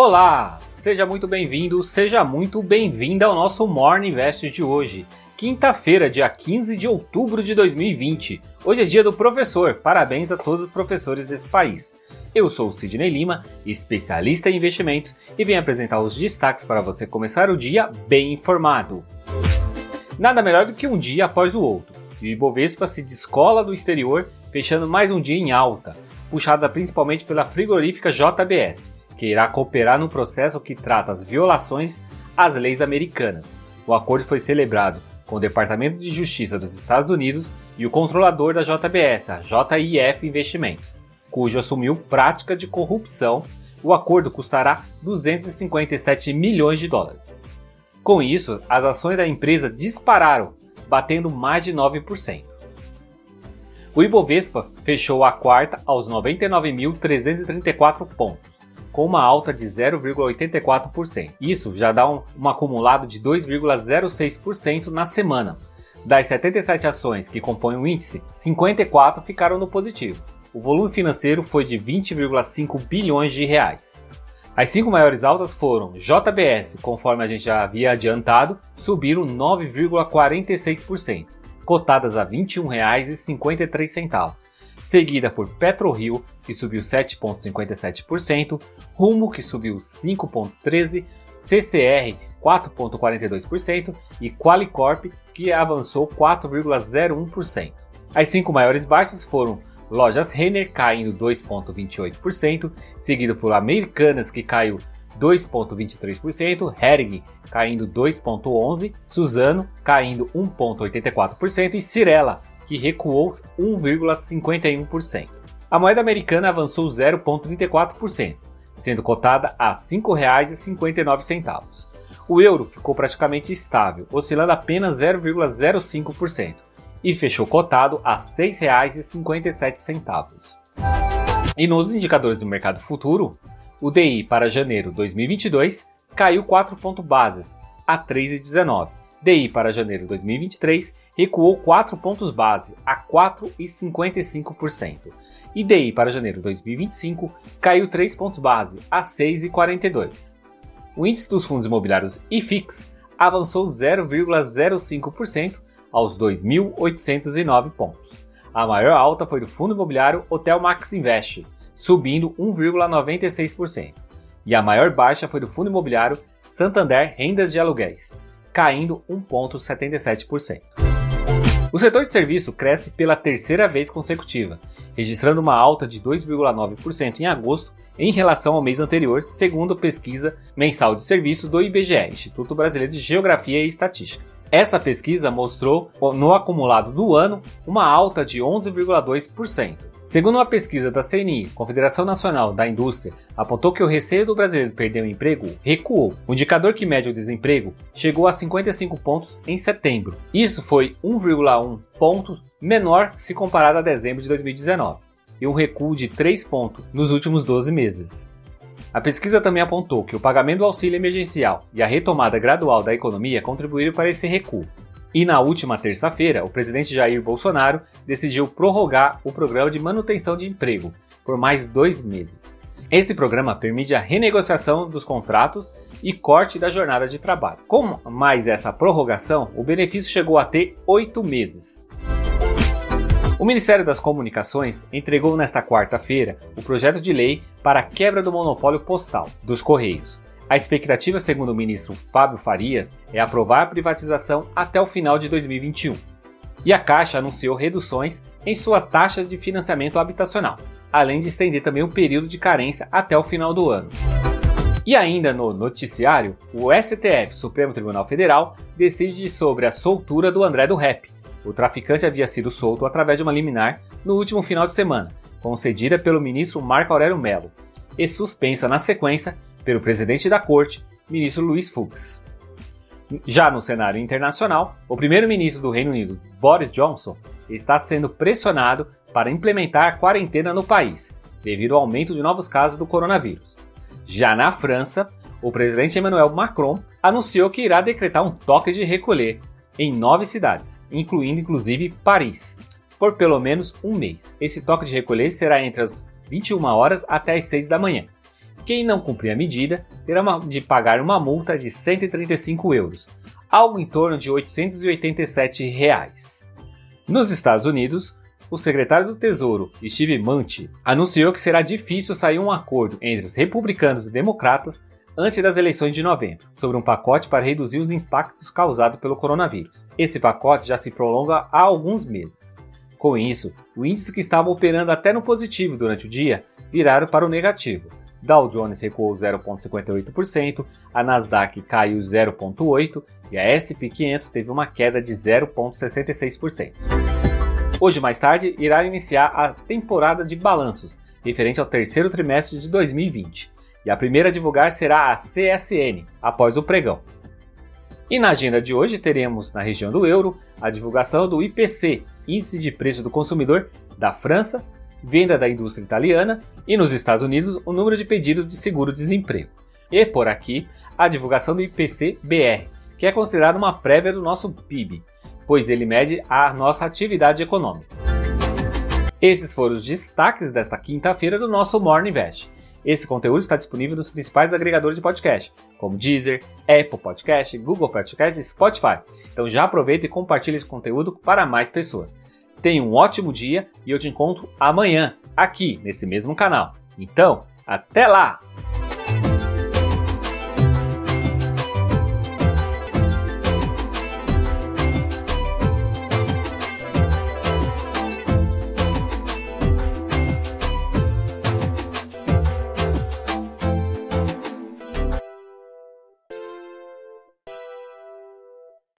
Olá, seja muito bem-vindo, seja muito bem-vinda ao nosso Morning Invest de hoje, quinta-feira, dia 15 de outubro de 2020. Hoje é dia do professor, parabéns a todos os professores desse país. Eu sou o Sidney Lima, especialista em investimentos, e venho apresentar os destaques para você começar o dia bem informado. Nada melhor do que um dia após o outro. O Ibovespa se descola do exterior, fechando mais um dia em alta, puxada principalmente pela frigorífica JBS, que irá cooperar no processo que trata as violações às leis americanas. O acordo foi celebrado com o Departamento de Justiça dos Estados Unidos e o controlador da JBS, a JIF Investimentos, cujo assumiu prática de corrupção. O acordo custará 257 milhões de dólares. Com isso, as ações da empresa dispararam, batendo mais de 9%. O Ibovespa fechou a quarta aos 99.334 pontos, com uma alta de 0,84%. Isso já dá um, um acumulado de 2,06% na semana. Das 77 ações que compõem o índice, 54 ficaram no positivo. O volume financeiro foi de 20,5 bilhões de reais. As cinco maiores altas foram JBS, conforme a gente já havia adiantado, subiram 9,46%, cotadas a R$ 21,53, seguida por PetroRio, que subiu 7,57%, Rumo, que subiu 5,13%, CCR, 4,42% e Qualicorp, que avançou 4,01%. As cinco maiores baixas foram Lojas Renner caindo 2,28%, seguido por Americanas que caiu 2,23%, Hering caindo 2,11%, Suzano caindo 1,84% e Cirela que recuou 1,51%. A moeda americana avançou 0,34%, sendo cotada a R$ 5,59. O euro ficou praticamente estável, oscilando apenas 0,05% e fechou cotado a R$ 6,57. E nos indicadores do mercado futuro, o DI para janeiro 2022 caiu 4 pontos bases a 3,19. DI para janeiro 2023 recuou 4 pontos base a 4,55%. E DI para janeiro 2025 caiu 3 pontos base a 6,42. O índice dos fundos imobiliários IFIX avançou 0,05% aos 2.809 pontos. A maior alta foi do fundo imobiliário Hotel Max Invest, subindo 1,96%. E a maior baixa foi do fundo imobiliário Santander Rendas de Aluguéis, caindo 1,77%. O setor de serviço cresce pela terceira vez consecutiva, registrando uma alta de 2,9% em agosto em relação ao mês anterior, segundo pesquisa mensal de serviços do IBGE, Instituto Brasileiro de Geografia e Estatística. Essa pesquisa mostrou, no acumulado do ano, uma alta de 11,2%. Segundo uma pesquisa da CNI, Confederação Nacional da Indústria, apontou que o receio do brasileiro perder o emprego recuou. O indicador que mede o desemprego chegou a 55 pontos em setembro. Isso foi 1,1 pontos menor se comparado a dezembro de 2019, e um recuo de 3 pontos nos últimos 12 meses. A pesquisa também apontou que o pagamento do auxílio emergencial e a retomada gradual da economia contribuíram para esse recuo. E na última terça-feira, o presidente Jair Bolsonaro decidiu prorrogar o programa de manutenção de emprego por mais dois meses. Esse programa permite a renegociação dos contratos e corte da jornada de trabalho. Com mais essa prorrogação, o benefício chegou a ter oito meses. O Ministério das Comunicações entregou nesta quarta-feira o projeto de lei para a quebra do monopólio postal dos Correios, a expectativa, segundo o ministro Fábio Farias, é aprovar a privatização até o final de 2021. E a Caixa anunciou reduções em sua taxa de financiamento habitacional, além de estender também o período de carência até o final do ano. E ainda no noticiário, o STF, Supremo Tribunal Federal, decide sobre a soltura do André do Rap. O traficante havia sido solto através de uma liminar no último final de semana, concedida pelo ministro Marco Aurélio Mello, e suspensa na sequência pelo presidente da corte, ministro Luiz Fux. Já no cenário internacional, o primeiro-ministro do Reino Unido, Boris Johnson, está sendo pressionado para implementar a quarentena no país, devido ao aumento de novos casos do coronavírus. Já na França, o presidente Emmanuel Macron anunciou que irá decretar um toque de recolher em nove cidades, incluindo inclusive Paris, por pelo menos um mês. Esse toque de recolher será entre as 21 horas até as 6 da manhã Quem não cumprir a medida terá de pagar uma multa de 135 euros, algo em torno de 887 reais. Nos Estados Unidos, o secretário do Tesouro, Steve Mnuchin, anunciou que será difícil sair um acordo entre os republicanos e democratas antes das eleições de novembro, sobre um pacote para reduzir os impactos causados pelo coronavírus. Esse pacote já se prolonga há alguns meses. Com isso, o índice que estava operando até no positivo durante o dia viraram para o negativo, Dow Jones recuou 0,58%, a Nasdaq caiu 0,8% e a S&P 500 teve uma queda de 0,66%. Hoje mais tarde irá iniciar a temporada de balanços, referente ao terceiro trimestre de 2020, e a primeira a divulgar será a CSN, após o pregão. E na agenda de hoje teremos, na região do euro, a divulgação do IPC, Índice de Preço do Consumidor, da França, venda da indústria italiana e nos Estados Unidos o número de pedidos de seguro-desemprego. E por aqui, a divulgação do IPC-BR, que é considerado uma prévia do nosso PIB, pois ele mede a nossa atividade econômica. Esses foram os destaques desta quinta-feira do nosso Morning Invest. Esse conteúdo está disponível nos principais agregadores de podcast, como Deezer, Apple Podcast, Google Podcast e Spotify. Então já aproveita e compartilhe esse conteúdo para mais pessoas. Tenha um ótimo dia e eu te encontro amanhã, aqui nesse mesmo canal. Então, até lá!